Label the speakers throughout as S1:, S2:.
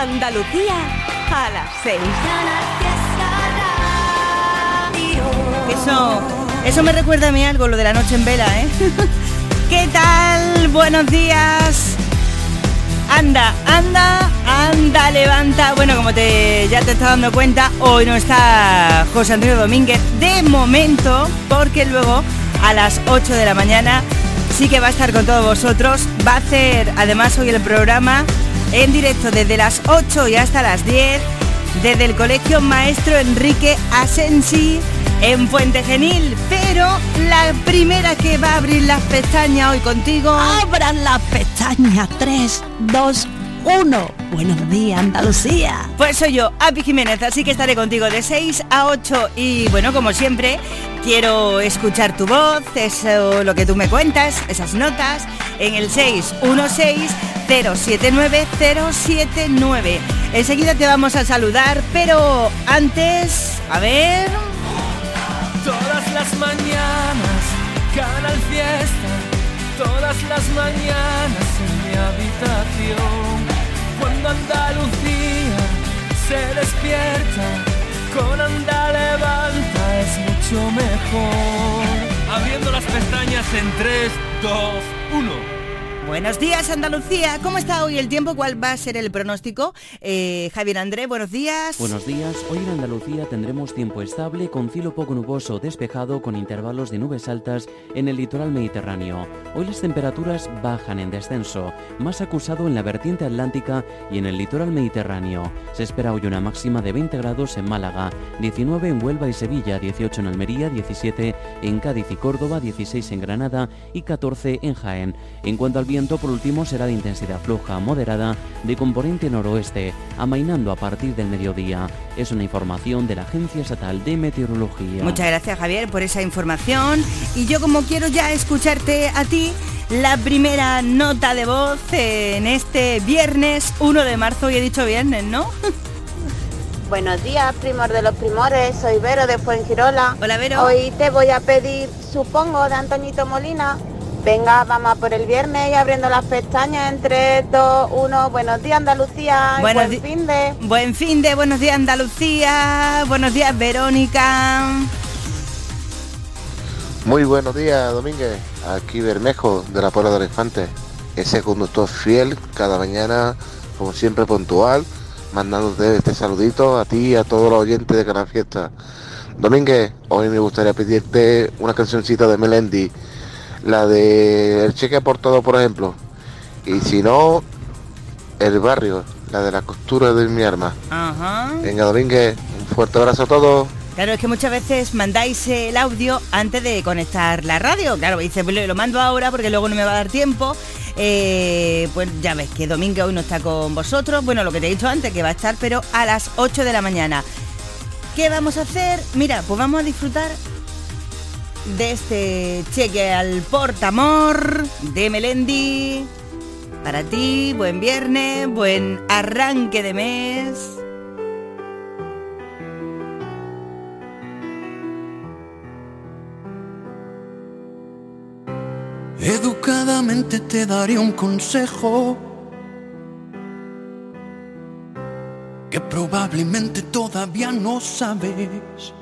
S1: Andalucía a las 6. Eso, eso me recuerda a mí algo, lo de la noche en vela, ¿eh? ¿Qué tal? Buenos días. Anda, anda, anda, levanta. Bueno, como te, ya te estás dando cuenta, hoy no está José Antonio Domínguez de momento, porque luego a las 8 de la mañana sí que va a estar con todos vosotros. Va a hacer además hoy el programa en directo desde las 8 y hasta las 10 desde el Colegio Maestro Enrique Asensi en Puente Genil. Pero la primera que va a abrir las pestañas hoy contigo...
S2: Abran las pestañas 3, 2, 1. Buenos días, Andalucía.
S1: Pues soy yo, Api Jiménez, así que estaré contigo de 6 a 8 y bueno, como siempre, quiero escuchar tu voz, eso lo que tú me cuentas, esas notas, en el 616 079 079. Enseguida te vamos a saludar, pero antes, a ver...
S3: Todas las mañanas, Canal Fiesta, todas las mañanas en mi habitación. Cuando Andalucía se despierta, con Anda levanta es mucho mejor. Abriendo las pestañas en 3, 2, 1.
S1: Buenos días Andalucía, ¿cómo está hoy el tiempo? ¿Cuál va a ser el pronóstico? Eh, Javier André, buenos días.
S4: Buenos días, hoy en Andalucía tendremos tiempo estable con cielo poco nuboso despejado con intervalos de nubes altas en el litoral mediterráneo. Hoy las temperaturas bajan en descenso, más acusado en la vertiente atlántica y en el litoral mediterráneo. Se espera hoy una máxima de 20 grados en Málaga, 19 en Huelva y Sevilla, 18 en Almería, 17 en Cádiz y Córdoba, 16 en Granada y 14 en Jaén. En cuanto al viento, por último, será de intensidad floja moderada de componente noroeste, amainando a partir del mediodía. Es una información de la Agencia Estatal de Meteorología.
S1: Muchas gracias Javier por esa información. Y yo como quiero ya escucharte a ti, la primera nota de voz en este viernes 1 de marzo, y he dicho viernes, ¿no?
S5: Buenos días, primor de los primores, soy Vero de Fuengirola.
S1: Hola Vero.
S5: Hoy te voy a pedir, supongo, de Antoñito Molina, Venga, vamos a por el viernes y abriendo las pestañas en 3, 2, 1. Buenos días Andalucía.
S1: Buenos
S5: buen fin de.
S1: Buen fin de, buenos días Andalucía. Buenos días Verónica.
S6: Muy buenos días Domínguez. Aquí Bermejo de la Puebla de Infante. Ese conductor fiel cada mañana, como siempre puntual, mandándote este saludito a ti y a todos los oyentes de Canal Fiesta. Domínguez, hoy me gustaría pedirte una cancioncita de Melendi la de el cheque aportado, por ejemplo. Y si no, el barrio, la de la costura de mi arma.
S1: Ajá.
S6: Venga, Domínguez, un fuerte abrazo a todos.
S1: Claro, es que muchas veces mandáis el audio antes de conectar la radio. Claro, dice, pues lo mando ahora porque luego no me va a dar tiempo. Eh, pues ya ves que Domínguez hoy no está con vosotros. Bueno, lo que te he dicho antes, que va a estar, pero a las 8 de la mañana. ¿Qué vamos a hacer? Mira, pues vamos a disfrutar de este cheque al portamor de Melendi. Para ti, buen viernes, buen arranque de mes.
S7: Educadamente te daré un consejo que probablemente todavía no sabes.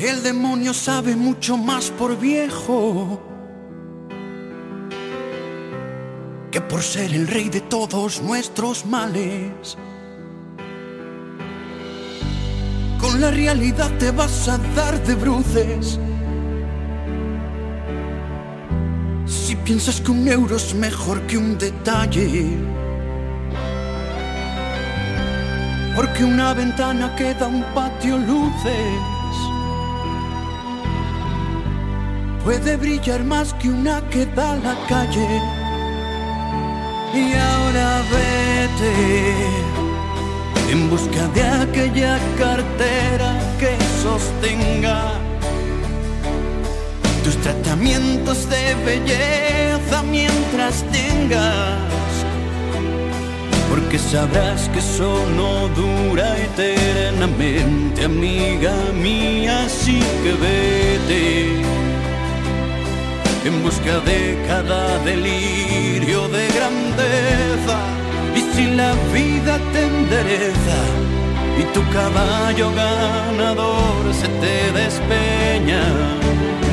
S7: El demonio sabe mucho más por viejo que por ser el rey de todos nuestros males. Con la realidad te vas a dar de bruces. Si piensas que un euro es mejor que un detalle. Porque una ventana queda un patio luces. Puede brillar más que una que da la calle. Y ahora vete en busca de aquella cartera que sostenga tus tratamientos de belleza mientras tengas. Porque sabrás que eso no dura eternamente, amiga mía, así que vete en busca de cada delirio de grandeza. Y si la vida te endereza y tu caballo ganador se te despeña,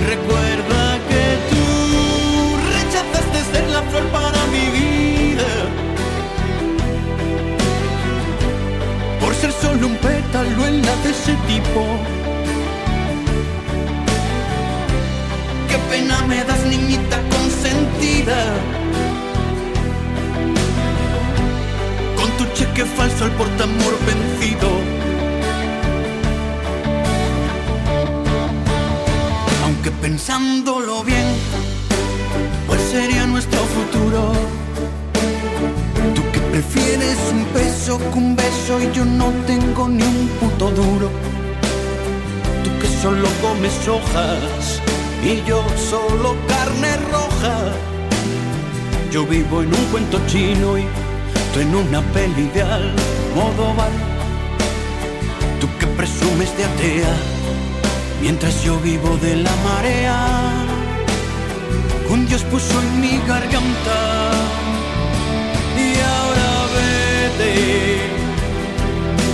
S7: recuerda que tú rechazaste ser la flor para mi vida. Por ser solo un pétalo en la de ese tipo. Pena me das, niñita consentida. Con tu cheque falso al portamor vencido. Aunque pensándolo bien, ¿cuál sería nuestro futuro? Tú que prefieres un beso que un beso y yo no tengo ni un puto duro. Tú que solo comes hojas y yo solo carne roja. Yo vivo en un cuento chino y tú en una peli de Almodóvar. Tú que presumes de atea, mientras yo vivo de la marea. Un Dios puso en mi garganta y ahora vete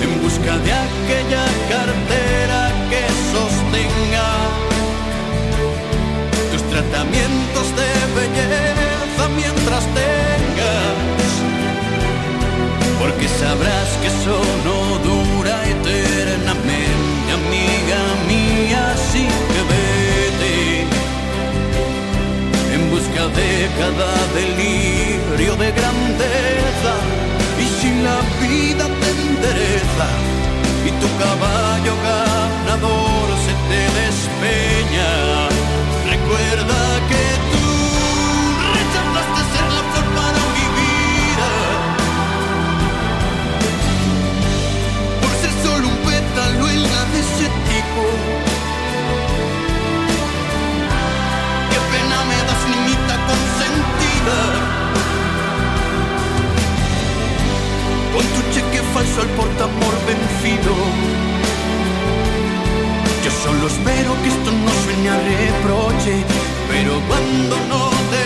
S7: en busca de aquella cartera que sostenga tratamientos de belleza mientras tengas, porque sabrás que eso no dura eternamente, amiga mía, así que vete. En busca de cada delirio de grandeza, y si la vida te endereza y tu caballo ganador se te despeña, Con tu cheque falso al portamor vencido. Yo solo espero que esto no sueñe a reproche, pero cuando no te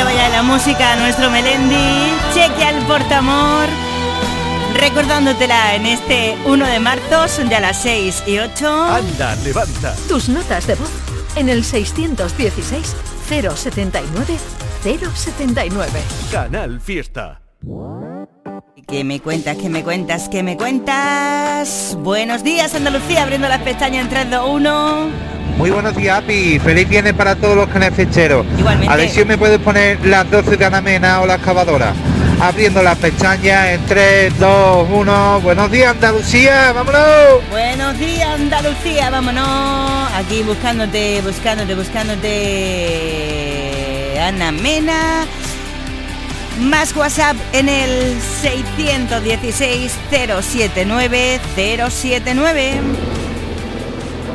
S7: que
S1: lleva ya en la música nuestro Melendi, cheque al portamor, recordándootela en este 1 de marzo, son ya las 6 y 8.
S8: Anda, levanta.
S9: Tus notas de voz en el 616 079 079.
S8: Canal Fiesta.
S1: ¿Qué me cuentas? ¿Qué me cuentas? ¿Qué me cuentas? Buenos días Andalucía, abriendo las pestañas en 3, 2, 1.
S10: Muy buenos días, Api. Feliz viernes para todos los canefecheros.
S1: Igualmente.
S10: A ver si me puedes poner las 12 de Ana Mena o la excavadora. Abriendo las pestañas en 3, 2, 1. Buenos días, Andalucía. ¡Vámonos!
S1: Buenos días Andalucía, vámonos. Aquí buscándote, buscándote, buscándote. Ana Mena. Más WhatsApp en el 616 079 079.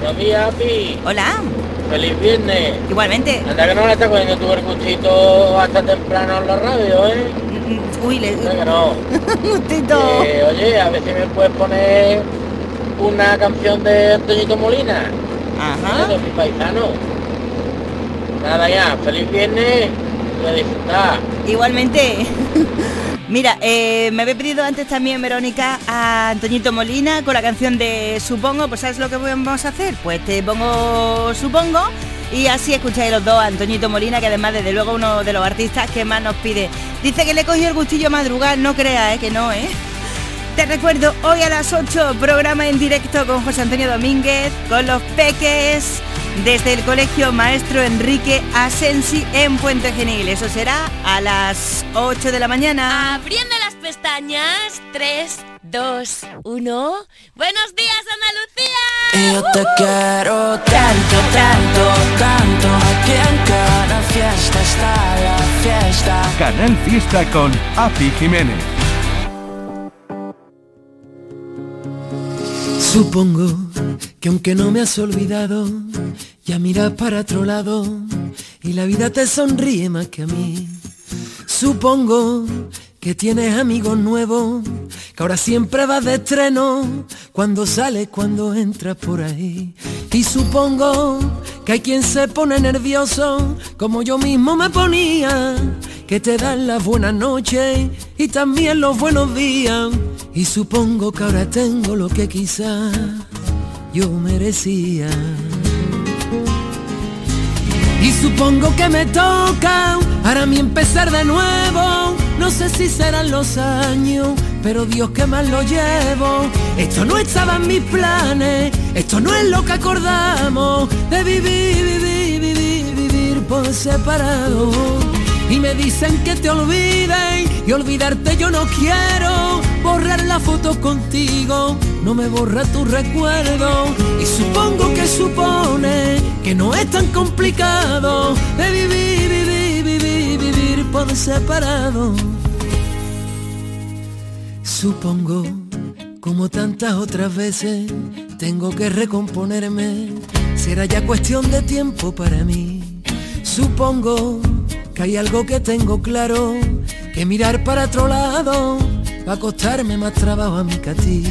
S11: Buenos días, Pi.
S1: Hola.
S11: Feliz viernes.
S1: Igualmente.
S11: Anda que no le está cogiendo tu gustito hasta temprano en la radio, ¿eh?
S1: Uy, le...
S11: Anda que no.
S1: Gustito.
S11: Eh, oye, a ver si me puedes poner una canción de Antoñito Molina.
S1: Ajá.
S11: De mi paisano. Nada ya, feliz viernes. Voy a disfrutar.
S1: Igualmente. Mira, eh, me había pedido antes también, Verónica, a Antoñito Molina con la canción de Supongo. Pues ¿sabes lo que vamos a hacer? Pues te pongo Supongo y así escucháis los dos a Antoñito Molina, que además desde luego uno de los artistas que más nos pide. Dice que le cogió el gustillo a madrugar, no creas, ¿eh? que no, ¿eh? Te recuerdo, hoy a las 8, programa en directo con José Antonio Domínguez, con los peques, desde el Colegio Maestro Enrique Asensi en Puente Genil. Eso será a las 8 de la mañana.
S12: Abriendo las pestañas, 3, 2, 1. Buenos días, Andalucía.
S13: Yo te quiero tanto, tanto, tanto. Aquí en cada fiesta está la fiesta.
S8: Canal Fiesta con Api Jiménez.
S14: Supongo que aunque no me has olvidado, ya miras para otro lado y la vida te sonríe más que a mí. Supongo que tienes amigos nuevos, que ahora siempre vas de estreno, cuando sales, cuando entras por ahí. Y supongo que hay quien se pone nervioso, como yo mismo me ponía, que te dan las buenas noches y también los buenos días. Y supongo que ahora tengo lo que quizás yo merecía. Y supongo que me toca para mí empezar de nuevo. No sé si serán los años, pero Dios que más lo llevo. Esto no estaba en mis planes, esto no es lo que acordamos de vivir, vivir, vivir, vivir por separado. Y me dicen que te olviden y olvidarte yo no quiero borrar la foto contigo, no me borra tu recuerdo y supongo que supone que no es tan complicado de vivir separado. Supongo, como tantas otras veces, tengo que recomponerme, será ya cuestión de tiempo para mí. Supongo que hay algo que tengo claro, que mirar para otro lado va a costarme más trabajo a mí que a ti.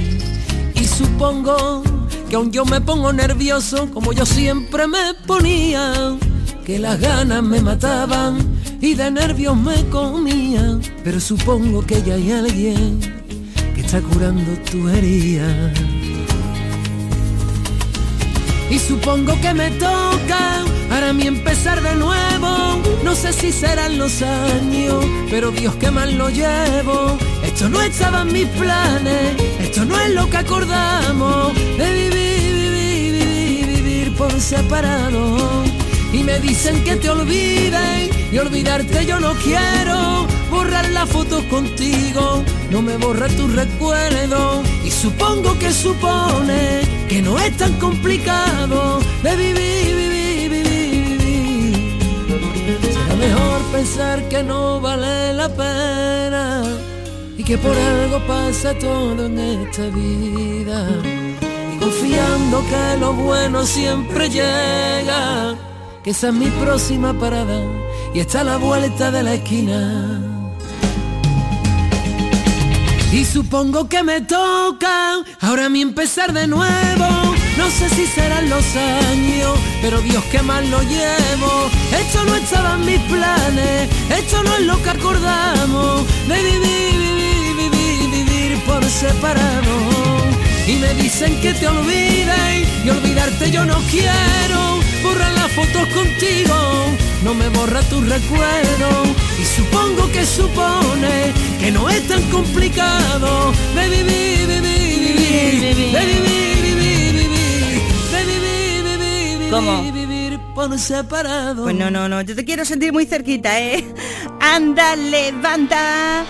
S14: Y supongo que aun yo me pongo nervioso, como yo siempre me ponía, que las ganas me mataban y de nervios me comían. Pero supongo que ya hay alguien que está curando tu herida. Y supongo que me toca para mí empezar de nuevo. No sé si serán los años, pero Dios que mal lo llevo. Esto no estaba en mis planes, esto no es lo que acordamos de vivir, vivir, vivir, vivir por separado. Y me dicen que te olviden y olvidarte yo no quiero. Borrar las fotos contigo, no me borra tu recuerdo. Y supongo que supone que no es tan complicado de vivir, vivir, vivir, vivir. Será mejor pensar que no vale la pena y que por algo pasa todo en esta vida. Y confiando que lo bueno siempre llega, que esa es mi próxima parada y está a la vuelta de la esquina. Y supongo que me toca ahora a mí empezar de nuevo. No sé si serán los años, pero Dios que mal lo llevo. Esto no estaba en mis planes, esto no es lo que acordamos de vivir, vivir, vivir, vivir por separado. Y me dicen que te olviden y olvidarte yo no quiero. Borrar las fotos contigo, no me borra tu recuerdo. Y supongo que supone que no es tan complicado de vivir, vivir, vivir, de vivir, vivir, vivir, de vivir, vivir, vivir,
S1: ¿Cómo?
S14: vivir por separado.
S1: Pues no, no, no, yo te quiero sentir muy cerquita, ¿eh? Anda, levanta.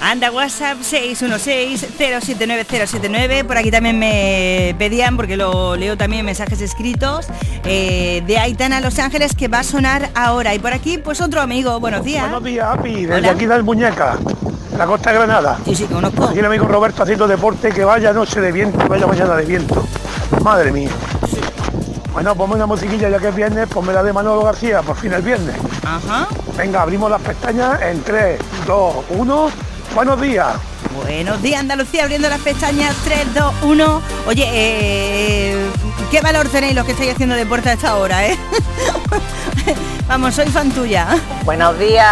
S1: Anda, WhatsApp 616-079-079. Por aquí también me pedían, porque lo leo también mensajes escritos, eh, de Aitana Los Ángeles, que va a sonar ahora. Y por aquí, pues otro amigo. Buenos días.
S15: Buenos días, Api, desde
S1: Hola.
S15: aquí del Muñeca, la costa de Granada.
S1: Sí, sí, conozco.
S15: Aquí el amigo Roberto haciendo deporte, que vaya noche de viento, vaya mañana de viento. Madre mía. Bueno, ponme una musiquilla ya que es viernes, ponme la de Manolo García, por fin el viernes.
S1: Ajá.
S15: Venga, abrimos las pestañas en 3, 2, 1. Buenos días.
S1: Buenos días, Andalucía, abriendo las pestañas 3, 2, 1. Oye, eh, ¿qué valor tenéis los que estáis haciendo deporte a esta hora, eh? Vamos, soy fan tuya.
S16: Buenos días,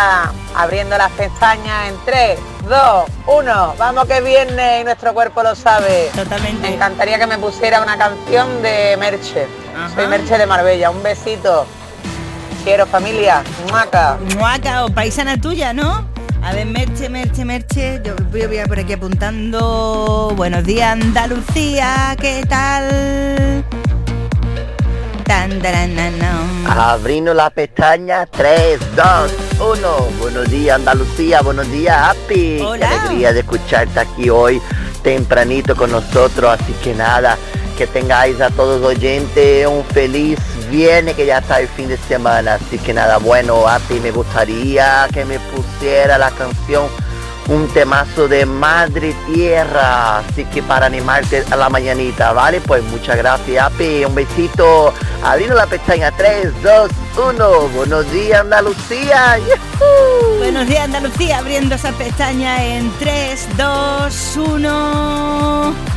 S16: abriendo las pestañas en 3, 2, 1. Vamos que es viernes y nuestro cuerpo lo sabe.
S1: Totalmente.
S16: Me encantaría que me pusiera una canción de Merche. Soy Merche de Marbella. Un besito. Quiero familia. Muaca.
S1: Muaca o paisana tuya, ¿no? A ver, Merche, Merche, Merche. Yo voy a por aquí apuntando. Buenos días, Andalucía. ¿Qué tal? Tan, taran, nan,
S17: la pestaña 3, 2, 1. Buenos días Andalucía, buenos días Happy.
S1: Hola.
S17: Qué alegría de escucharte aquí hoy tempranito con nosotros. Así que nada, que tengáis a todos oyentes un feliz viernes que ya está el fin de semana. Así que nada, bueno Happy, me gustaría que me pusiera la canción un temazo de Madre Tierra, así que para animarte a la mañanita, ¿vale? Pues muchas gracias, Api, un besito, abriendo la pestaña 3, 2, 1, buenos días Andalucía, ¡Yujú!
S1: Buenos días Andalucía, abriendo esa pestaña en 3, 2, 1.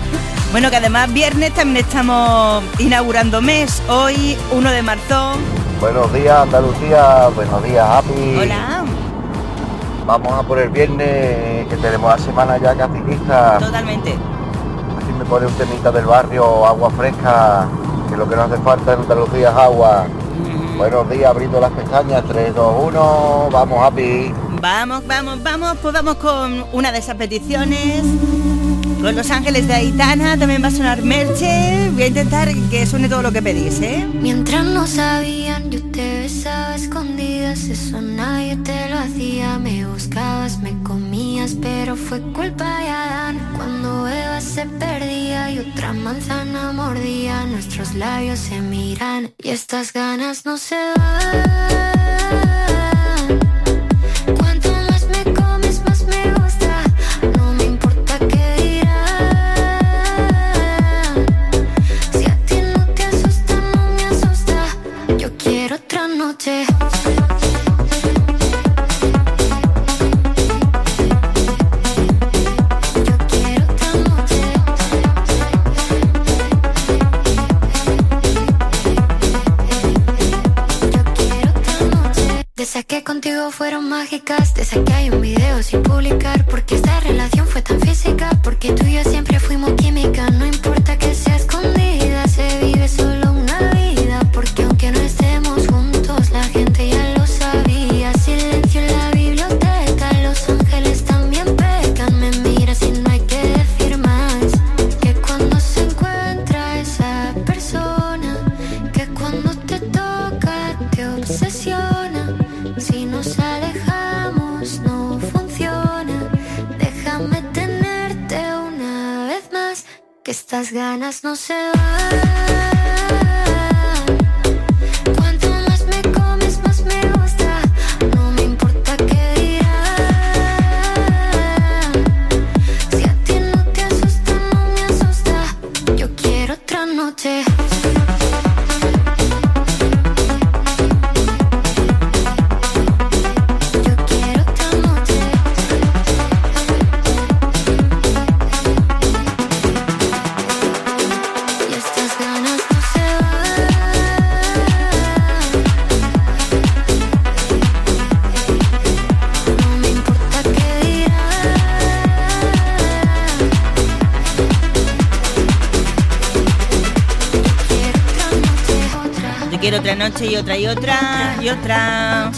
S1: Bueno, que además viernes también estamos inaugurando mes, hoy 1 de marzo.
S6: Buenos días Andalucía, buenos días Api.
S1: Hola,
S6: Vamos a por el viernes, que tenemos la semana ya casi lista.
S1: totalmente.
S6: Así me pone un temita del barrio, agua fresca, que lo que nos hace falta en Andalucía es agua. Buenos días, abriendo las pestañas, 3, 2, 1, vamos Api.
S1: Vamos, vamos, vamos, pues vamos con una de esas peticiones. Con Los Ángeles de Aitana también va a sonar Merche. Voy a intentar que suene todo lo que pedís, ¿eh?
S18: Mientras no sabían, yo te besaba escondidas, eso nadie te lo hacía. Me buscabas, me comías, pero fue culpa de Adán. Cuando Eva se perdía y otra manzana mordía, nuestros labios se miran y estas ganas no se van. Fueron mágicas, de esas que hay un video sin publicar, se van. Noche y
S1: otra y otra y otra.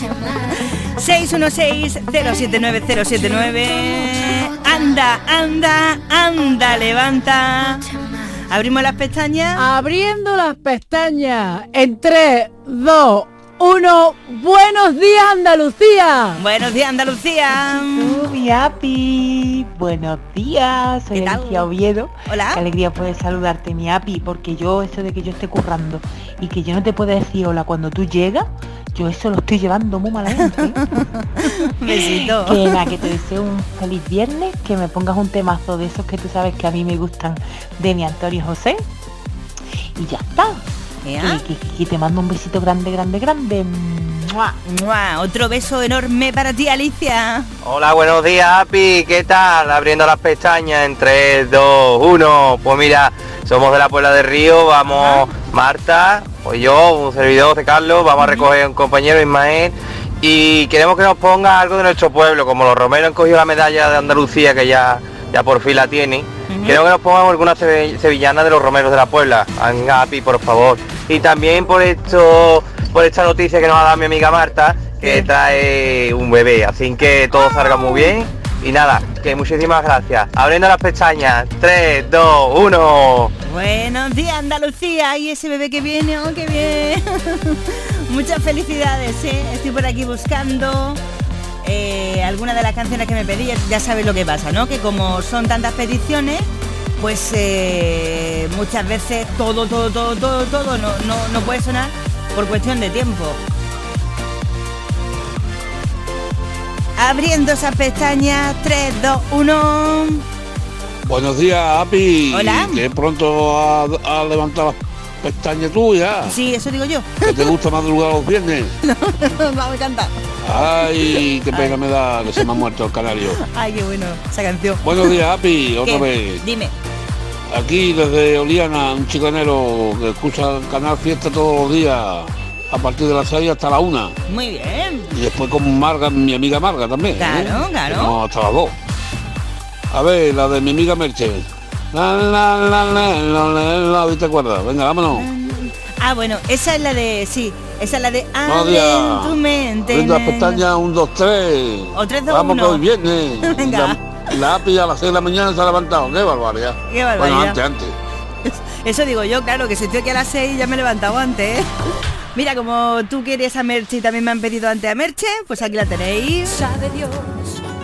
S1: 616-079-079. Anda, anda, anda, levanta. Abrimos las pestañas.
S19: Abriendo las pestañas en 3, 2, 1. Buenos días Andalucía.
S1: Buenos días Andalucía.
S20: mi api. Buenos días, soy Alicia Oviedo.
S1: Hola.
S20: Qué alegría poder saludarte, mi api, porque yo eso de que yo esté currando y que yo no te pueda decir hola cuando tú llegas, yo eso lo estoy llevando muy malamente. ¿eh?
S1: Besito.
S20: Que nada, que te deseo un feliz viernes, que me pongas un temazo de esos que tú sabes que a mí me gustan de mi Antonio José. Y ya está. Y que, que te mando un besito grande, grande, grande. ¡Mua!
S1: ¡Mua! Otro beso enorme para ti, Alicia.
S21: Hola, buenos días, Api. ¿Qué tal? Abriendo las pestañas en 3, 2, 1. Pues mira, somos de la Puebla de Río. Vamos, Marta, pues yo, un servidor de Carlos. Vamos a recoger a un compañero, Ismael. Y queremos que nos ponga algo de nuestro pueblo. Como los romeros han cogido la medalla de Andalucía, que ya, ya por fin la tienen. Queremos que nos pongan alguna sevillana de los romeros de la Puebla. Api, por favor. Y también por esto, por esta noticia que nos ha dado mi amiga Marta, que trae un bebé. Así que todo salga muy bien. Y nada, que muchísimas gracias. Abriendo las pestañas. 3, 2, 1.
S1: Buenos días, Andalucía. Y ese bebé que viene, oh, qué bien. Muchas felicidades, ¿eh? Estoy por aquí buscando eh, alguna de las canciones que me pedí. Ya sabes lo que pasa, ¿no? Que como son tantas peticiones, pues eh, muchas veces todo, todo, todo, todo, todo no, no, no puede sonar por cuestión de tiempo. abriendo esa pestaña 3, 2, 1.
S22: Buenos días, Api.
S1: Hola.
S22: Que pronto ha, ha levantado las pestañas tuyas.
S1: Sí, eso digo yo.
S22: Que te gusta madrugar los viernes.
S1: Va, me encanta.
S22: Ay, qué pena me da que se me ha muerto el canario.
S1: Ay, qué bueno, esa canción.
S22: Buenos días, Api, otra
S1: ¿Qué?
S22: vez.
S1: Dime.
S22: Aquí desde Oliana, un chicanero que escucha el canal Fiesta todos los días, a partir de las 6 hasta la 1.
S1: Muy bien.
S22: Y después con Marga, mi amiga Marga también. ¿eh?
S1: Claro, claro.
S22: No, hasta las 2. A ver, la de mi amiga Merche. La, la, la, la, la. Venga, vámonos.
S1: Ah, bueno, esa es la de. Sí, esa es la de.
S22: Buenos
S1: Abre
S22: días.
S1: tu mente.
S22: Las pestañas, un, dos, tres.
S1: O tres, dos,
S22: Vamos
S1: uno.
S22: que hoy viernes.
S1: Venga.
S22: La, API a las 6 de la mañana se ha levantado. Qué barbaridad.
S1: Qué
S22: Bueno,
S1: barbaridad.
S22: antes, antes.
S1: Eso digo yo, claro, que si estoy aquí a las 6 ya me he levantado antes. ¿eh? Mira, como tú quieres a Merche y también me han pedido antes a Merche, pues aquí la tenéis.
S23: Sabe Dios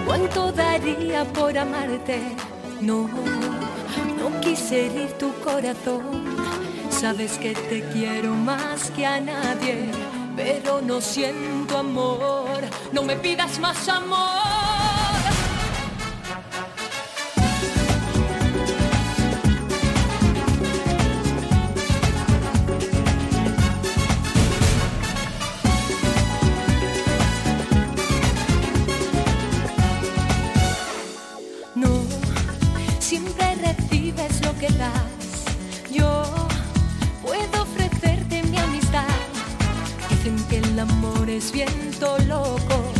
S23: cuánto daría por amarte. No, no quise herir tu corazón. Sabes que te quiero más que a nadie, pero no siento amor. No me pidas más amor. Yo puedo ofrecerte mi amistad. Dicen que el amor es viento loco,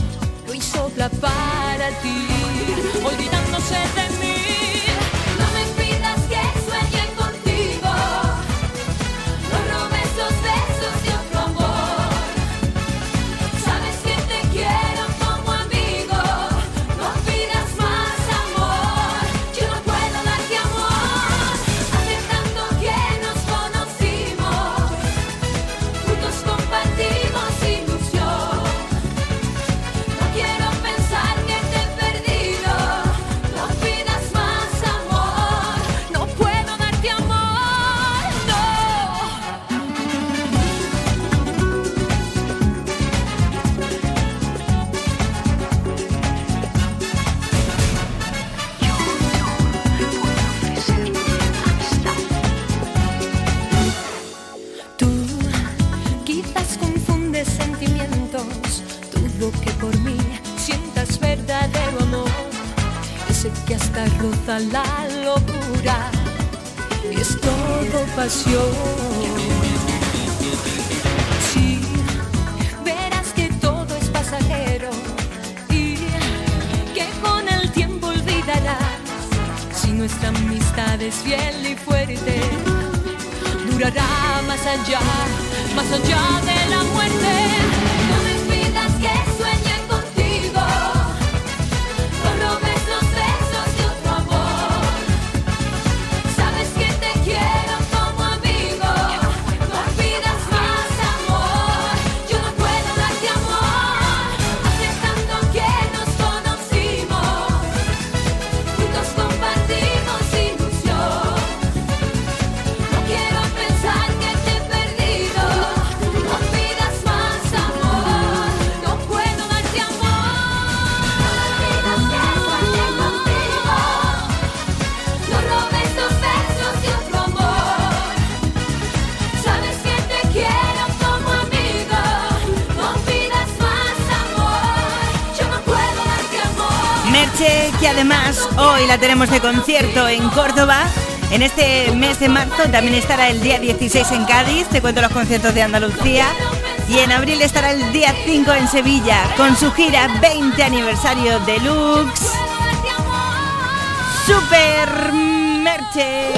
S23: y sopla para ti, olvidándose de mí. La locura y es todo pasión. Sí, verás que todo es pasajero y que con el tiempo olvidarás si nuestra amistad es fiel y fuerte durará más allá, más allá de la muerte.
S1: Hoy la tenemos de concierto en Córdoba. En este mes de marzo también estará el día 16 en Cádiz, te cuento los conciertos de Andalucía. Y en abril estará el día 5 en Sevilla con su gira 20 aniversario deluxe. Super Merche.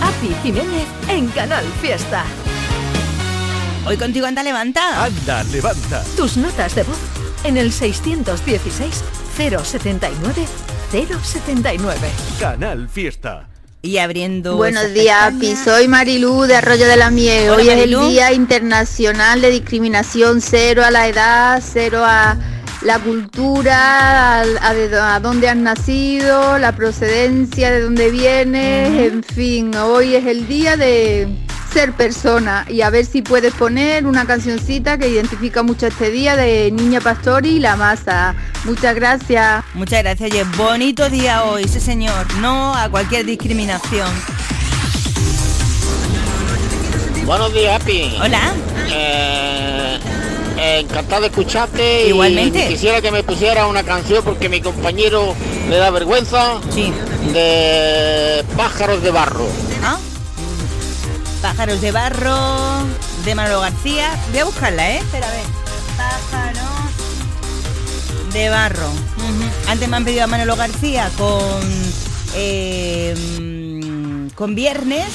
S9: Api Jiménez en Canal Fiesta.
S1: Hoy contigo anda levanta.
S8: Anda, levanta.
S9: Tus notas de voz en el 616 079 079.
S8: Canal Fiesta.
S1: Y abriendo.
S24: Buenos días. Pi. Soy Marilú de Arroyo de la Miel.
S1: Hola,
S24: Hoy es el. Día Internacional de Discriminación Cero a la edad, cero a la cultura, a, de- a dónde has nacido, la procedencia, de dónde vienes, en fin. Hoy es el día de ser persona y a ver si puedes poner una cancioncita que identifica mucho este día de Niña Pastori y la masa. Muchas gracias.
S1: Muchas gracias, oye, bonito día hoy, sí señor, no a cualquier discriminación.
S11: Buenos días, Happy.
S1: Hola.
S11: Eh, eh, encantado de escucharte. y
S1: Igualmente.
S11: quisiera que me pusiera una canción porque mi compañero le da vergüenza.
S1: Sí.
S11: De pájaros de barro.
S1: ¿Ah? Pájaros de barro de Manolo García. Voy a buscarla, ¿eh? Espera, a ver. Pájaros de barro. Antes me han pedido a Manolo García con eh, con viernes.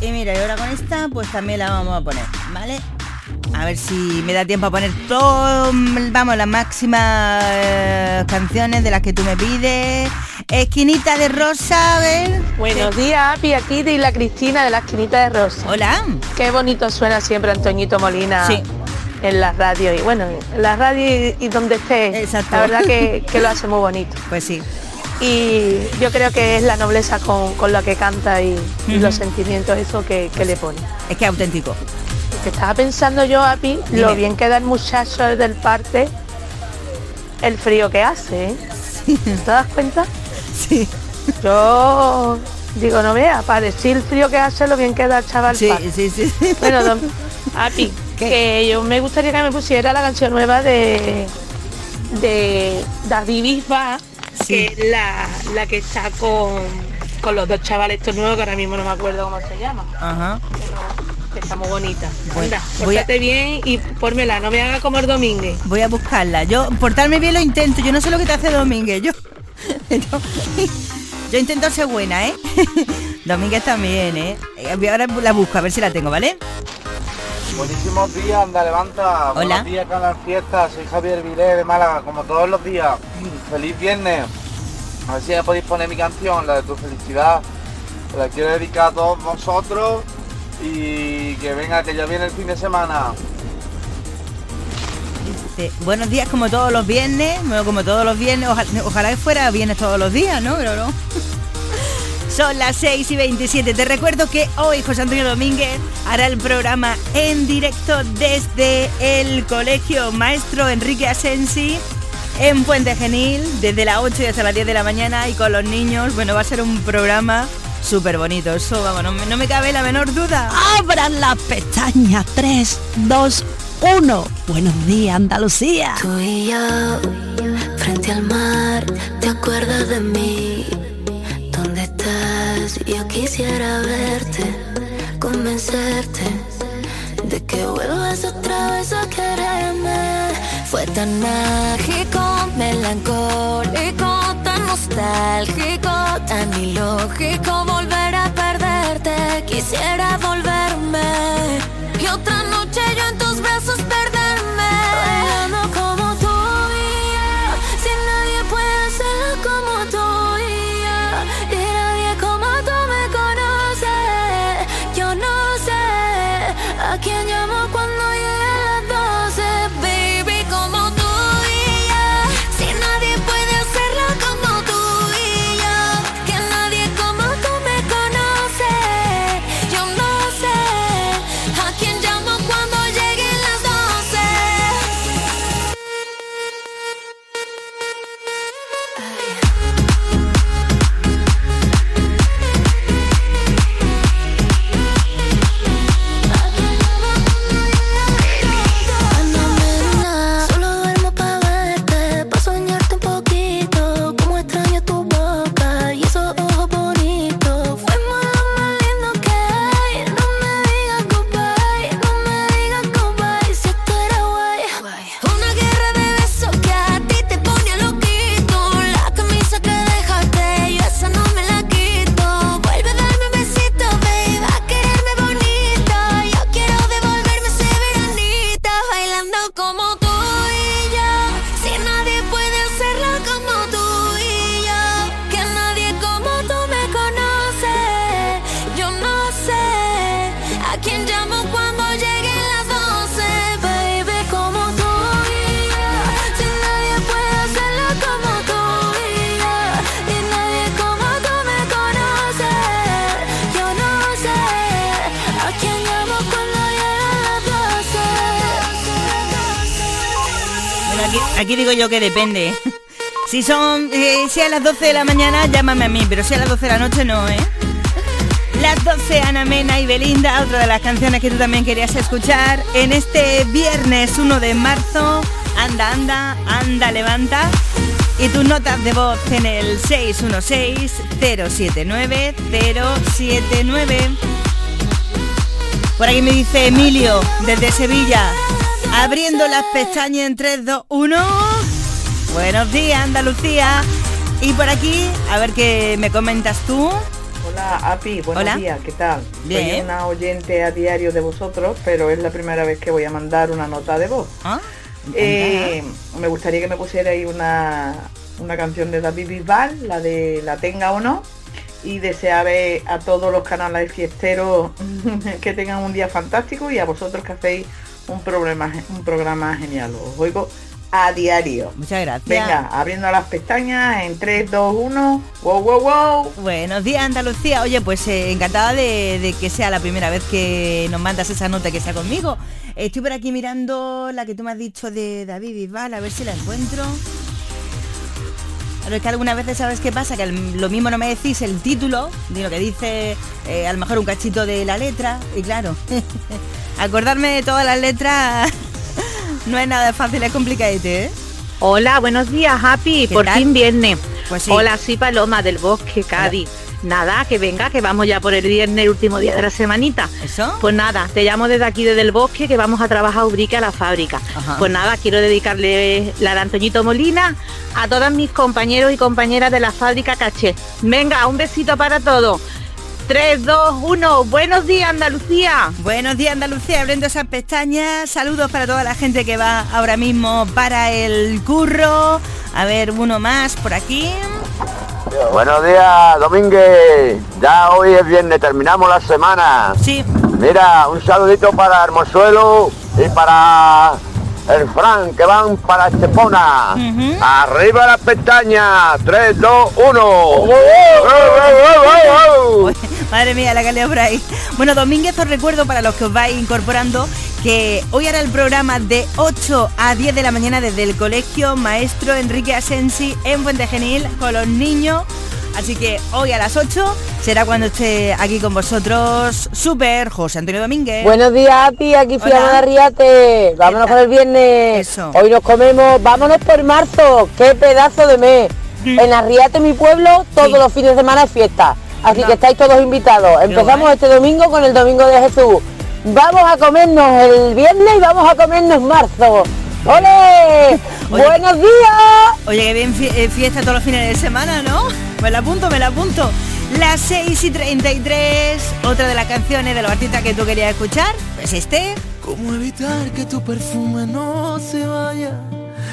S1: Y mira, y ahora con esta, pues también la vamos a poner, ¿vale? A ver si me da tiempo a poner todo, vamos, las máximas eh, canciones de las que tú me pides. Esquinita de rosa, a ver.
S25: Buenos días, Api, aquí de la Cristina de la Esquinita de Rosa.
S1: Hola.
S25: Qué bonito suena siempre Antoñito Molina
S1: Sí.
S25: en la radio y bueno, en la radio y, donde esté.
S1: Exacto.
S25: La verdad que, que lo hace muy bonito.
S1: Pues sí.
S25: Y yo creo que es la nobleza con, con la que canta y, los sentimientos eso que, que le pone.
S1: Es que es auténtico.
S25: Que estaba pensando yo, Api,
S1: Dime.
S25: lo bien que da el muchacho del parte, el frío que hace, ¿eh? ¿Te das cuenta?
S1: Sí.
S25: Yo digo, no vea, para decir el frío que hace, lo bien que da el chaval.
S1: Sí, sí, sí.
S25: Bueno, don, Api, que yo me gustaría que me pusiera la canción nueva de de David Bisbal, que es la, la que está con, con los dos chavales estos nuevos, que ahora mismo no me acuerdo cómo se llama.
S1: Ajá.
S25: Que está muy bonita. Anda,
S1: voy a-
S25: bien y pórmela, no me haga como el Domínguez.
S1: Voy a buscarla. Yo, portarme bien lo intento. Yo no sé lo que te hace Domínguez. Yo, yo, yo intento ser buena, ¿eh? Domínguez también, ¿eh? Eh, Ahora la busco, a ver si la tengo, ¿vale?
S10: Buenísimos días, anda, levanta.
S1: Hola.
S10: Buenos días, Canal Fiesta. Soy Javier Vilé de Málaga, como todos los días. Feliz viernes. A ver si me podéis poner mi canción, la de tu felicidad. La quiero dedicar a todos vosotros y que venga, que ya viene el fin de semana.
S1: Dice, buenos días como todos los viernes, bueno, como todos los viernes, ojalá, que fuera viernes todos los días, ¿no? Pero no. Son las 6 y 27. Te recuerdo que hoy José Antonio Domínguez hará el programa en directo desde el Colegio Maestro Enrique Asensi en Puente Genil, desde las 8 y hasta las 10 de la mañana y con los niños. Bueno, va a ser un programa súper bonito. Eso, vamos, no, no me cabe la menor duda.
S26: Abran las pestañas 3, 2, 1. Buenos días, Andalucía.
S18: Tú y yo, frente al mar, ¿te acuerdas de mí? ¿Dónde estás? Yo quisiera verte, convencerte de que vuelvas otra vez a quererme. Fue tan mágico, melancólico, tan nostálgico, tan ilógico volver a perderte. Quisiera volverme otra noche yo en tus brazos perderme. Yo que
S1: depende. Si son, eh, si a las 12 de la mañana, llámame a mí, pero si a las 12 de la noche no, ¿eh? Las 12, Ana Mena y Belinda, otra de las canciones que tú también querías escuchar. En este viernes 1 de marzo, anda, anda, anda, levanta. Y tus notas de voz en el 616-079-079. Por aquí me dice Emilio, desde Sevilla, abriendo las pestañas en 3, 2, 1. Buenos días, Andalucía. Y por aquí, a ver qué me comentas tú.
S27: Hola, Api, buenos
S1: Hola.
S27: días, ¿qué tal?
S1: Bien.
S27: Soy una oyente a diario de vosotros, pero es la primera vez que voy a mandar una nota de voz.
S1: Ah,
S27: Eh, me gustaría que me pusierais una, una canción de David Bisbal, la de La tenga o no, y desearé a todos los canales fiesteros que tengan un día fantástico y a vosotros que hacéis un programa, un programa genial. Os oigo a diario.
S1: Muchas gracias.
S27: Venga, abriendo las pestañas en 3, 2, 1. Wow, wow, wow.
S1: Buenos días, Andalucía. Oye, pues eh, encantada de, de que sea la primera vez que nos mandas esa nota que sea conmigo. Estoy por aquí mirando la que tú me has dicho de David Bisbal, a ver si la encuentro. Pero es que algunas veces sabes qué pasa, que lo mismo no me decís el título, ni lo que dice eh, a lo mejor un cachito de la letra, y claro, acordarme de todas las letras no es nada fácil, es complicadete, ¿eh?
S28: Hola, buenos días, Happy.
S1: ¿Qué
S28: Por
S1: tal?
S28: fin viernes.
S1: Pues sí.
S28: Hola, soy Paloma del Bosque, Cádiz. Nada, que venga, que vamos ya por el viernes, el último día de la semanita.
S1: ¿Eso?
S28: Pues nada, te llamo desde aquí, desde el bosque, que vamos a trabajar ubrique a la fábrica.
S1: Ajá.
S28: Pues nada, quiero dedicarle la de Antoñito Molina a todos mis compañeros y compañeras de la fábrica Caché. Venga, un besito para todos. 3, 2, 1. Buenos días, Andalucía.
S1: Buenos días Andalucía, abriendo esas pestañas. Saludos para toda la gente que va ahora mismo para el curro. A ver, uno más por aquí.
S29: Buenos días, Domínguez. Ya hoy es viernes, terminamos la semana.
S1: Sí.
S29: Mira, un saludito para Hermosuelo y para el Fran, que van para Estepona. Arriba las pestañas. 3, 2, 1.
S1: Madre mía, la leo por ahí. Bueno, Domínguez os recuerdo para los que os vais incorporando que hoy hará el programa de 8 a 10 de la mañana desde el colegio Maestro Enrique Asensi en Fuente Genil con los niños. Así que hoy a las 8 será cuando esté aquí con vosotros Super José Antonio Domínguez.
S30: Buenos días, Api, aquí. Fiamma de Arriate. Vámonos por el viernes. Hoy nos comemos, vámonos por marzo. Qué pedazo de mes.
S1: Mm.
S30: En Arriate, mi pueblo, todos los fines de semana es fiesta. Así que estáis todos invitados. Empezamos este domingo con el Domingo de Jesús. Vamos a comernos el viernes y vamos a comernos marzo. ¡Ole! ¡Buenos días!
S1: Oye, que bien eh, fiesta todos los fines de semana, ¿no? Me la apunto, me la apunto. Las 6 y 33, otra de las canciones de los artistas que tú querías escuchar, pues este.
S31: ¿Cómo evitar que tu perfume no se vaya?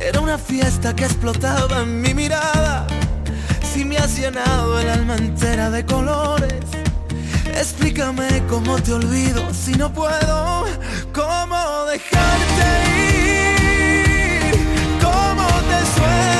S31: era una fiesta que explotaba en mi mirada. Si me has llenado el alma entera de colores, explícame cómo te olvido si no puedo. ¿Cómo dejarte ir? ¿Cómo te suelto?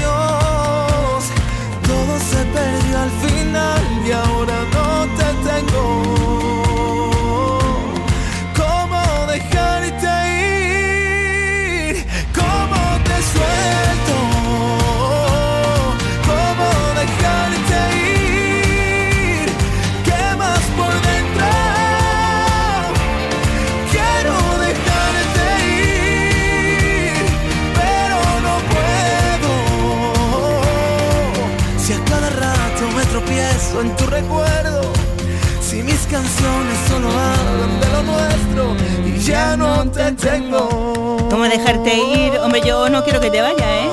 S32: Canciones solo hablan de lo nuestro y ya no te tengo.
S1: ¿Cómo dejarte ir? Hombre, yo no quiero que te vaya, ¿eh?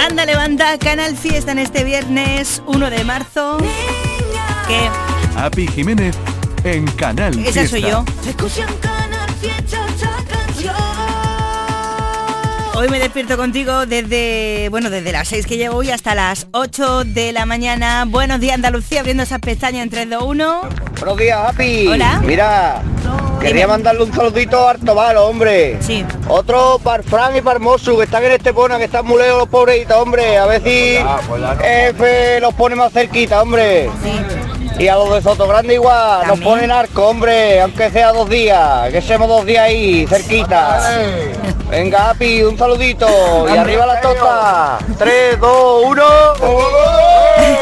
S1: Anda, levanta Canal Fiesta en este viernes 1 de marzo. Que
S31: Api Jiménez en Canal
S1: esa soy yo.
S31: Fiesta.
S1: Hoy me despierto contigo desde, bueno, desde las 6 que llevo hoy hasta las 8 de la mañana. Buenos días Andalucía, abriendo esas pestañas en 3, 2, 1.
S10: Buenos días, Happy.
S1: Hola.
S10: Mira, quería mandarle un saludito a Artobalo, hombre.
S1: Sí.
S10: Otro para Fran y para Hermoso, que están en Estepona, que están muy lejos los pobrecitos, hombre. A ver si F los pone más cerquita, hombre. Y a los de Soto Grande igual, nos ponen arco, hombre, aunque sea dos días, que seamos dos días ahí, cerquita. Venga, Happy, un saludito. Y arriba la tota. 3, 2, 1.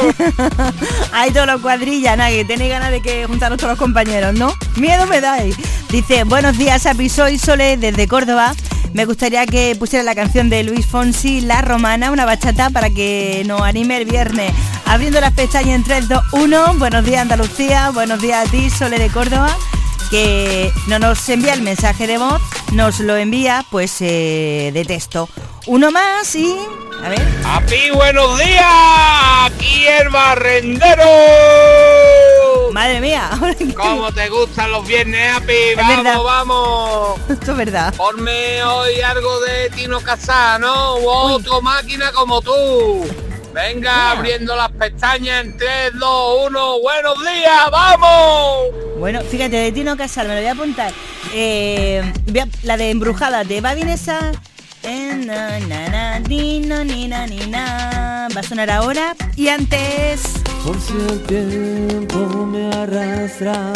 S1: Hay todos los cuadrillas, nadie. Tenéis ganas de que juntaros todos los compañeros, ¿no? Miedo me dais. Dice, buenos días, Api, soy Sole desde Córdoba. Me gustaría que pusiera la canción de Luis Fonsi, La Romana, una bachata para que nos anime el viernes. Abriendo las pestañas en 3, 2, 1. Buenos días, Andalucía. Buenos días a ti, Sole de Córdoba. Que no nos envía el mensaje de voz, nos lo envía pues eh, de texto. Uno más y... A ver.
S33: Api, buenos días. Aquí el barrendero.
S1: Madre mía.
S33: ¿Cómo te gustan los viernes, Api?
S1: Es
S33: vamos,
S1: verdad.
S33: vamos.
S1: Esto es verdad.
S33: Ponme hoy algo de Tino Casano o tu máquina como tú. Venga, abriendo las pestañas en 3, 2, 1. Buenos días, vamos.
S1: Bueno, fíjate, de Tino Casal, me lo voy a apuntar. Eh, voy a- la de embrujada, ¿te va Va a sonar ahora. Y antes...
S32: Por si el tiempo me arrastra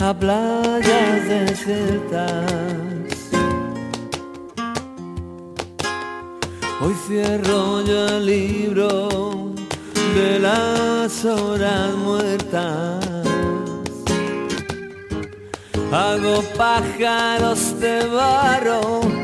S32: a playas desiertas. Hoy cierro yo el libro de las horas muertas. Hago pájaros de barro.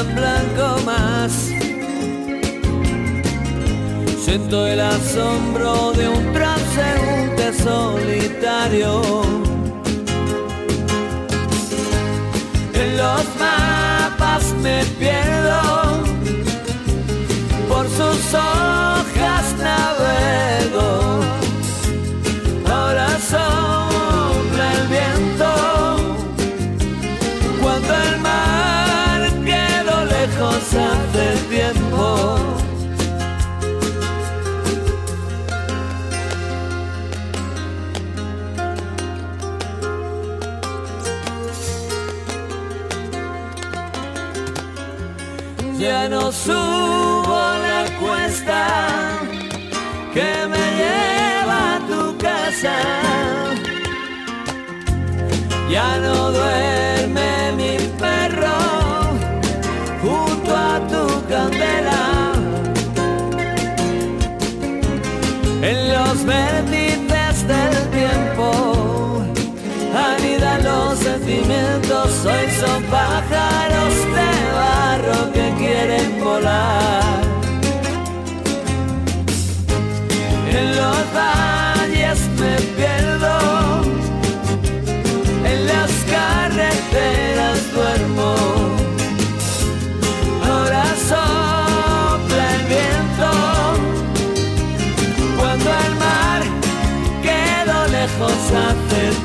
S32: en blanco más. Siento el asombro de un transeúnte solitario. ya no duerme mi perro
S34: junto a tu candela. En los vértices del tiempo, anida los sentimientos, hoy son pájaros de barro que quieren volar.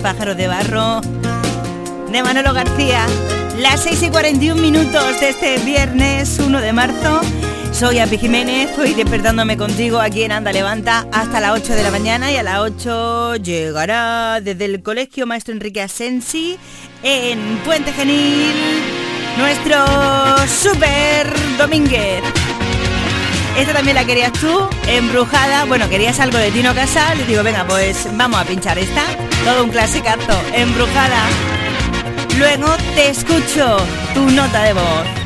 S1: pájaros de barro. De Manolo García. Las 6 y 41 minutos de este viernes 1 de marzo. Soy Api Jiménez, hoy despertándome contigo aquí en Anda Levanta hasta las 8 de la mañana y a las 8 llegará desde el Colegio Maestro Enrique Asensi en Puente Genil nuestro Super Domínguez. Esta también la querías tú, embrujada. Bueno, querías algo de Tino Casal. Y digo, venga, pues vamos a pinchar esta. Todo un clasicazo, embrujada. Luego te escucho tu nota de voz.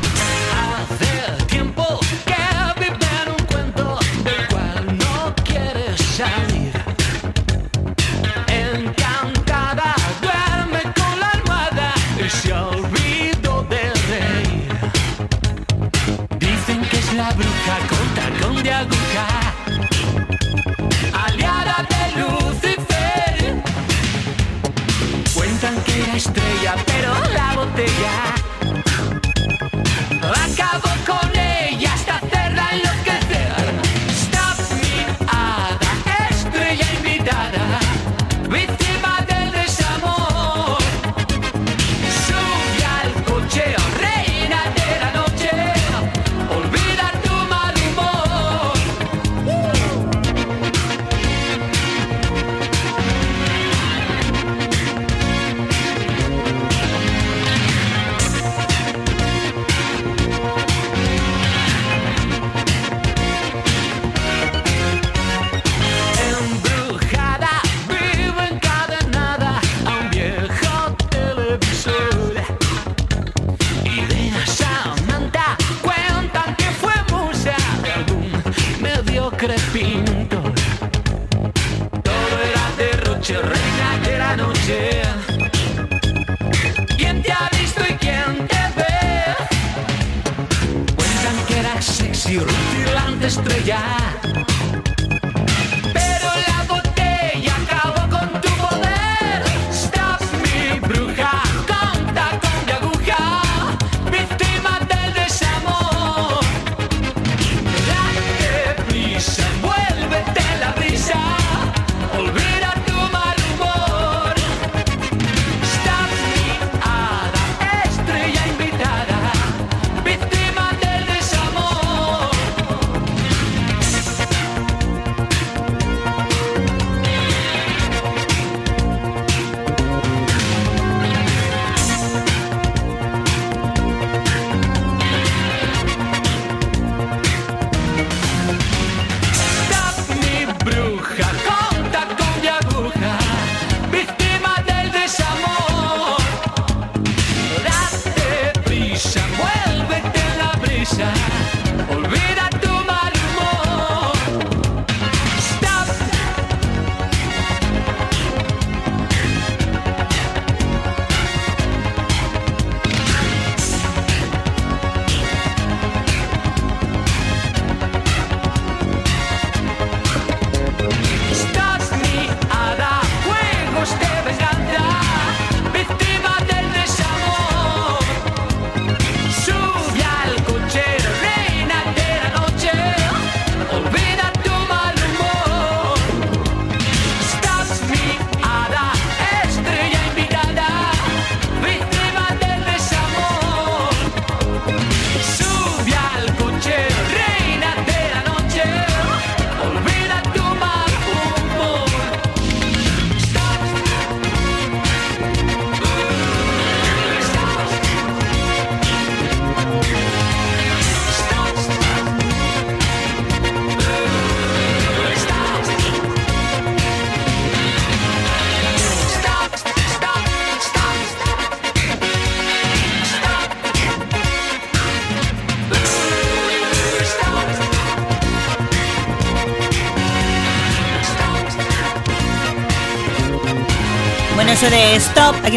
S34: Lucifer. Cuentan que era estrella, pero la botella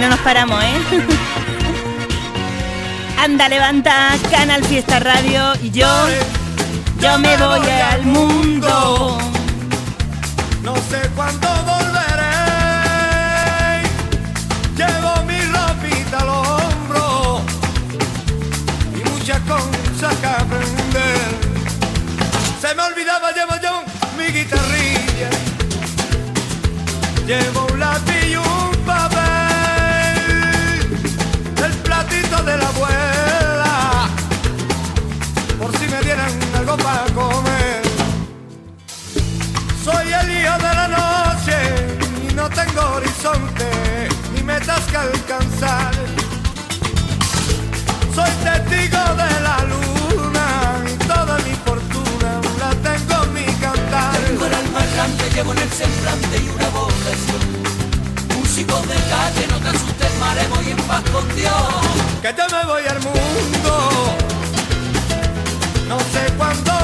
S1: no nos paramos, ¿eh? Anda, levanta, Canal Fiesta Radio y yo, yo me voy al mundo.
S35: No sé cuándo volveré. Llevo mi ropita al hombro y muchas cosas que aprender. Se me olvidaba, llevo yo mi guitarrilla. Llevo un lápiz alcanzar. Soy testigo de la luna y toda mi fortuna la tengo en mi cantar.
S34: Tengo el alma errante, llevo en el semblante y una vocación. Músico de calle, no te asustes, mare, voy en paz con Dios.
S35: Que yo me voy al mundo, no sé cuándo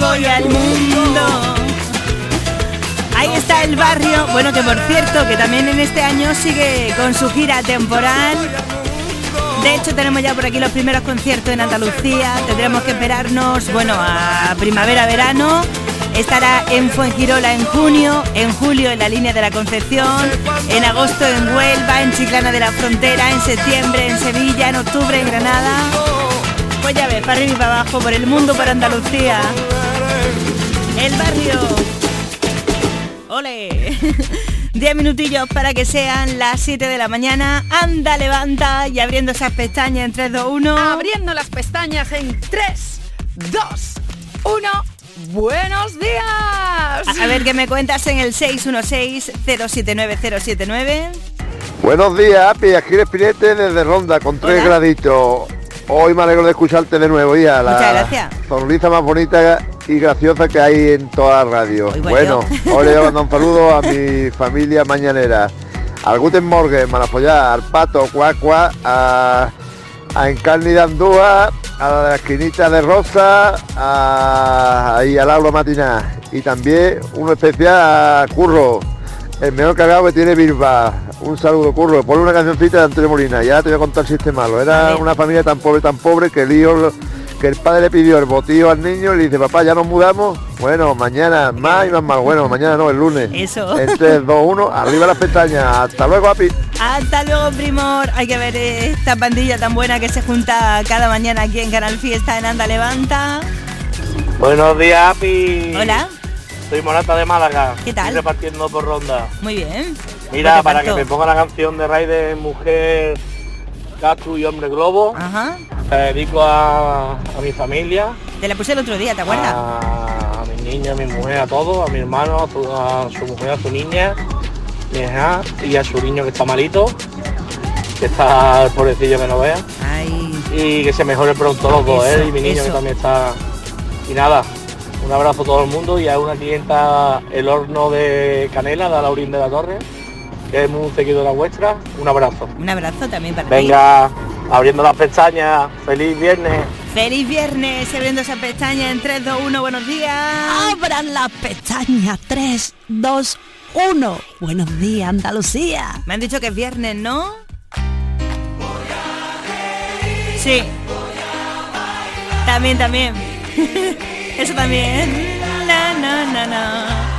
S35: voy al mundo. Ahí
S1: está el barrio, bueno que por cierto que también en este año sigue con su gira temporal. De hecho tenemos ya por aquí los primeros conciertos en Andalucía, tendremos que esperarnos, bueno, a primavera-verano. Estará en Fuengirola en junio, en julio en la línea de la Concepción, en agosto en Huelva, en Chiclana de la Frontera, en septiembre en Sevilla, en octubre en Granada. Pues ya ves, para arriba y para abajo, por el mundo, por Andalucía. El barrio. ¡Ole! 10 minutillos para que sean las 7 de la mañana. Anda, levanta y abriendo esas pestañas en 3, 2, 1.
S9: Abriendo las pestañas en 3, 2, 1. Buenos días.
S1: A, a ver qué me cuentas en el 616-079-079.
S36: Buenos días, Api, aquí el Espinete desde Ronda con 3 graditos. Hoy me alegro de escucharte de nuevo, ya la
S1: Muchas gracias.
S36: sonrisa más bonita y graciosa que hay en toda la radio.
S1: bueno.
S36: Hoy le mando un saludo a mi familia mañanera, al Guten Morgen, Manafollá, al Pato, Cuacua, a, a Encarni de Andúa, a la esquinita de Rosa, a, y al Aula Matiná. Y también uno especial a Curro, el mejor cargado que tiene Bilba. Un saludo, Curro. Ponle una cancioncita de Antonio Molina. Ya te voy a contar si este malo. Era una familia tan pobre, tan pobre que el hijo, que el padre le pidió el botillo al niño y le dice, papá, ya nos mudamos. Bueno, mañana más y más mal. Bueno, mañana no, el lunes.
S31: Eso.
S36: En 3, 2, 1, arriba las pestañas. Hasta luego, Api.
S31: Hasta luego, primor. Hay que ver esta pandilla tan buena que se junta cada mañana aquí en Canal Fiesta en Anda Levanta.
S37: Buenos días, Api.
S31: Hola.
S37: Soy Morata de Málaga.
S31: ¿Qué tal?
S37: Estoy repartiendo por ronda.
S31: Muy bien.
S37: Mira, para que me ponga la canción de Raide Mujer, Cactus y Hombre Globo,
S31: Ajá.
S37: La dedico a, a mi familia,
S31: Te la puse el otro día, ¿te acuerdas?
S37: a, a mi niña, a mi mujer, a todos, a mi hermano, a su, a su mujer, a su niña, mi hija y a su niño que está malito, que está el pobrecillo que no vea. Y que se mejore pronto los dos, él y mi niño
S31: eso.
S37: que también está. Y nada, un abrazo a todo el mundo y a una clienta el horno de canela de Laurín de la Torre, que es muy seguidora vuestra. Un abrazo.
S31: Un abrazo también para ti.
S37: Venga, abriendo las pestañas, feliz viernes.
S31: Feliz viernes, abriendo esa pestaña en 3, 2, 1, buenos días.
S26: Abran las pestañas 3, 2, 1. Buenos días, Andalucía.
S31: Me han dicho que es viernes, ¿no? Sí. También, también. Eso también. Na, na, na, na.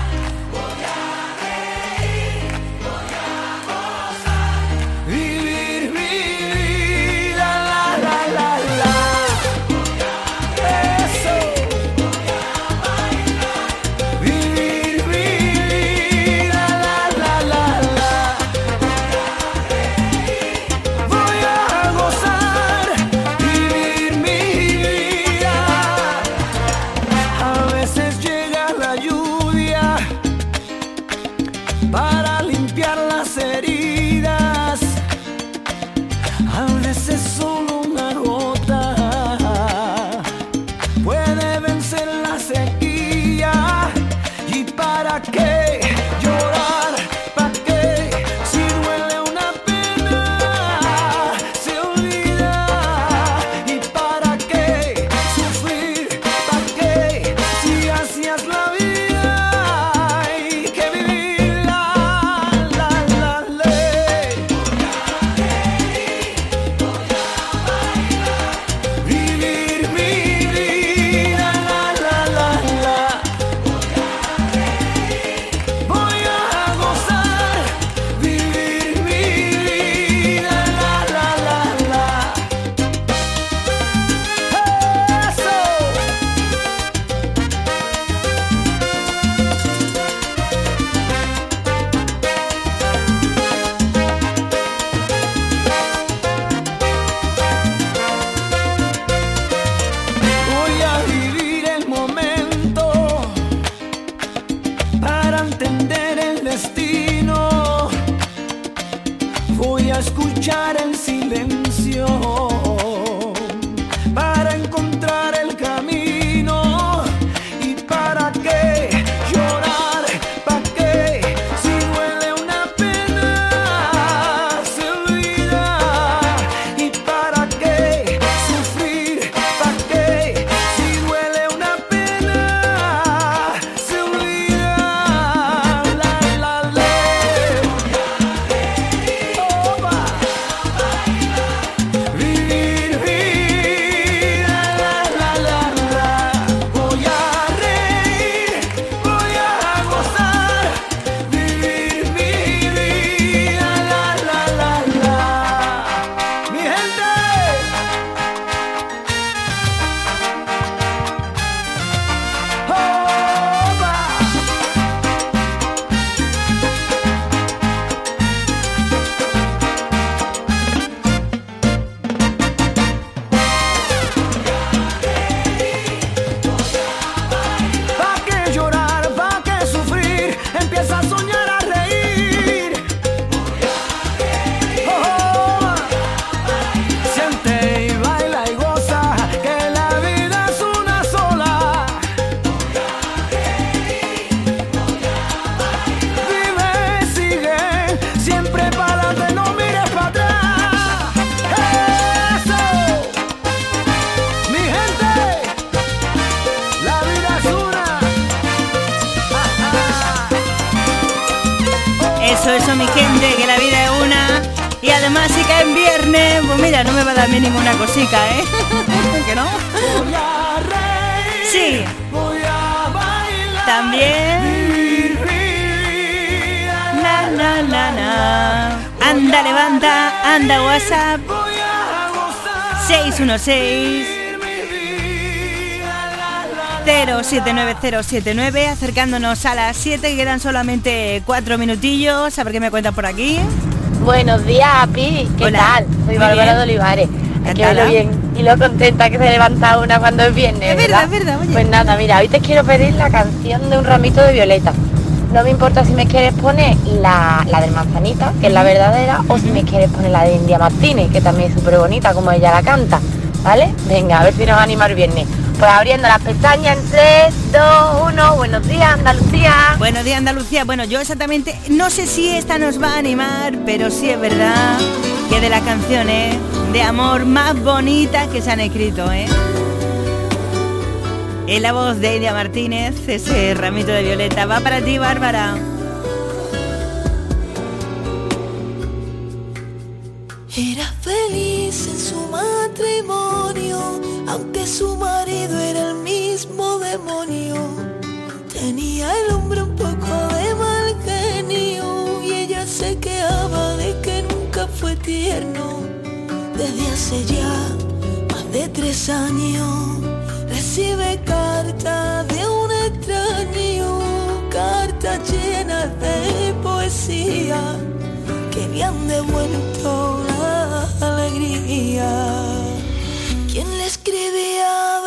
S1: 079079 acercándonos a las 7 quedan solamente 4 minutillos a ver qué me cuentan por aquí
S38: Buenos días, Api. ¿Qué
S1: Hola.
S38: tal? Soy Bárbara de Olivares.
S1: Encantada.
S38: bien y lo contenta que se levanta una cuando es viernes.
S1: Es verdad, es verdad, oye.
S38: Pues nada, mira, hoy te quiero pedir la canción de un ramito de violeta. No me importa si me quieres poner la, la del manzanita, que es la verdadera, o si me quieres poner la de India Martínez, que también es súper bonita como ella la canta. ¿Vale? Venga, a ver si nos anima el viernes. Pues abriendo las pestañas en 3, 2, 1. Buenos días, Andalucía.
S1: Buenos días Andalucía. Bueno, yo exactamente no sé si esta nos va a animar, pero sí es verdad que de las canciones de amor más bonitas que se han escrito, ¿eh? En la voz de Idia Martínez, ese ramito de violeta. Va para ti, Bárbara.
S31: Era feliz en su matrimonio, aunque su el mismo demonio. Tenía el hombre un poco de mal genio y ella se quejaba de que nunca fue tierno. Desde hace ya más de tres años recibe cartas de un extraño, cartas llenas de poesía que le han devuelto la alegría. ¿Quién le escribía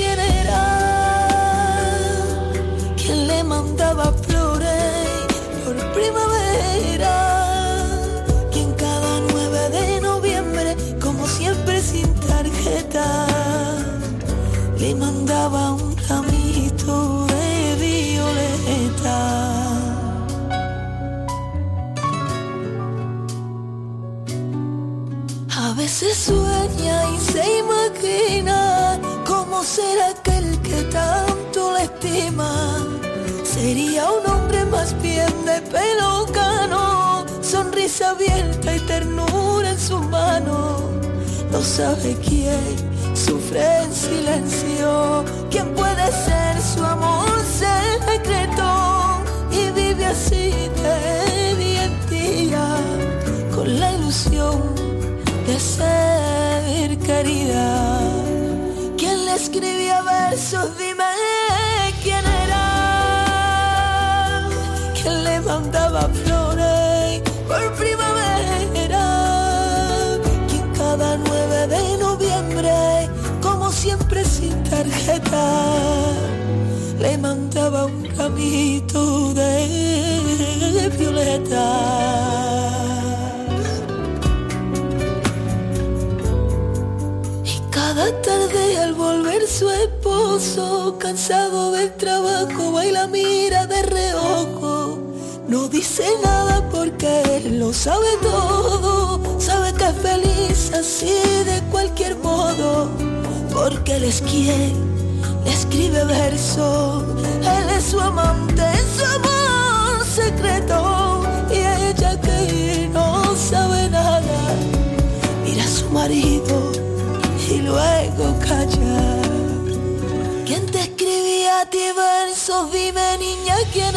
S31: quién era. ¿Quién le mandaba flores por primavera? ¿Quién cada 9 de noviembre, como siempre sin tarjeta, le mandaba un ramito de violeta? A veces sueña y se imagina cómo será aquel que tanto le estima. Sería un hombre más bien de pelo cano, sonrisa abierta y ternura en sus manos. No sabe quién sufre en silencio, quién puede ser su amor secreto y vive así de día en día con la ilusión de ser querida. ¿Quién le escribía versos? Dime quién era. ¿Quién le mandaba flores por primavera? ¿Quién cada 9 de noviembre, como siempre sin tarjeta, le mandaba un ramito de violeta? Tarde al volver su esposo, cansado del trabajo, va y la mira de reojo. No dice nada porque él lo sabe todo, sabe que es feliz así de cualquier modo, porque él es quien le escribe verso, él es su amante, su amor secreto, y ella que no sabe nada, mira a su marido luego calla. ¿Quién te escribía a ti versos? Dime niña quién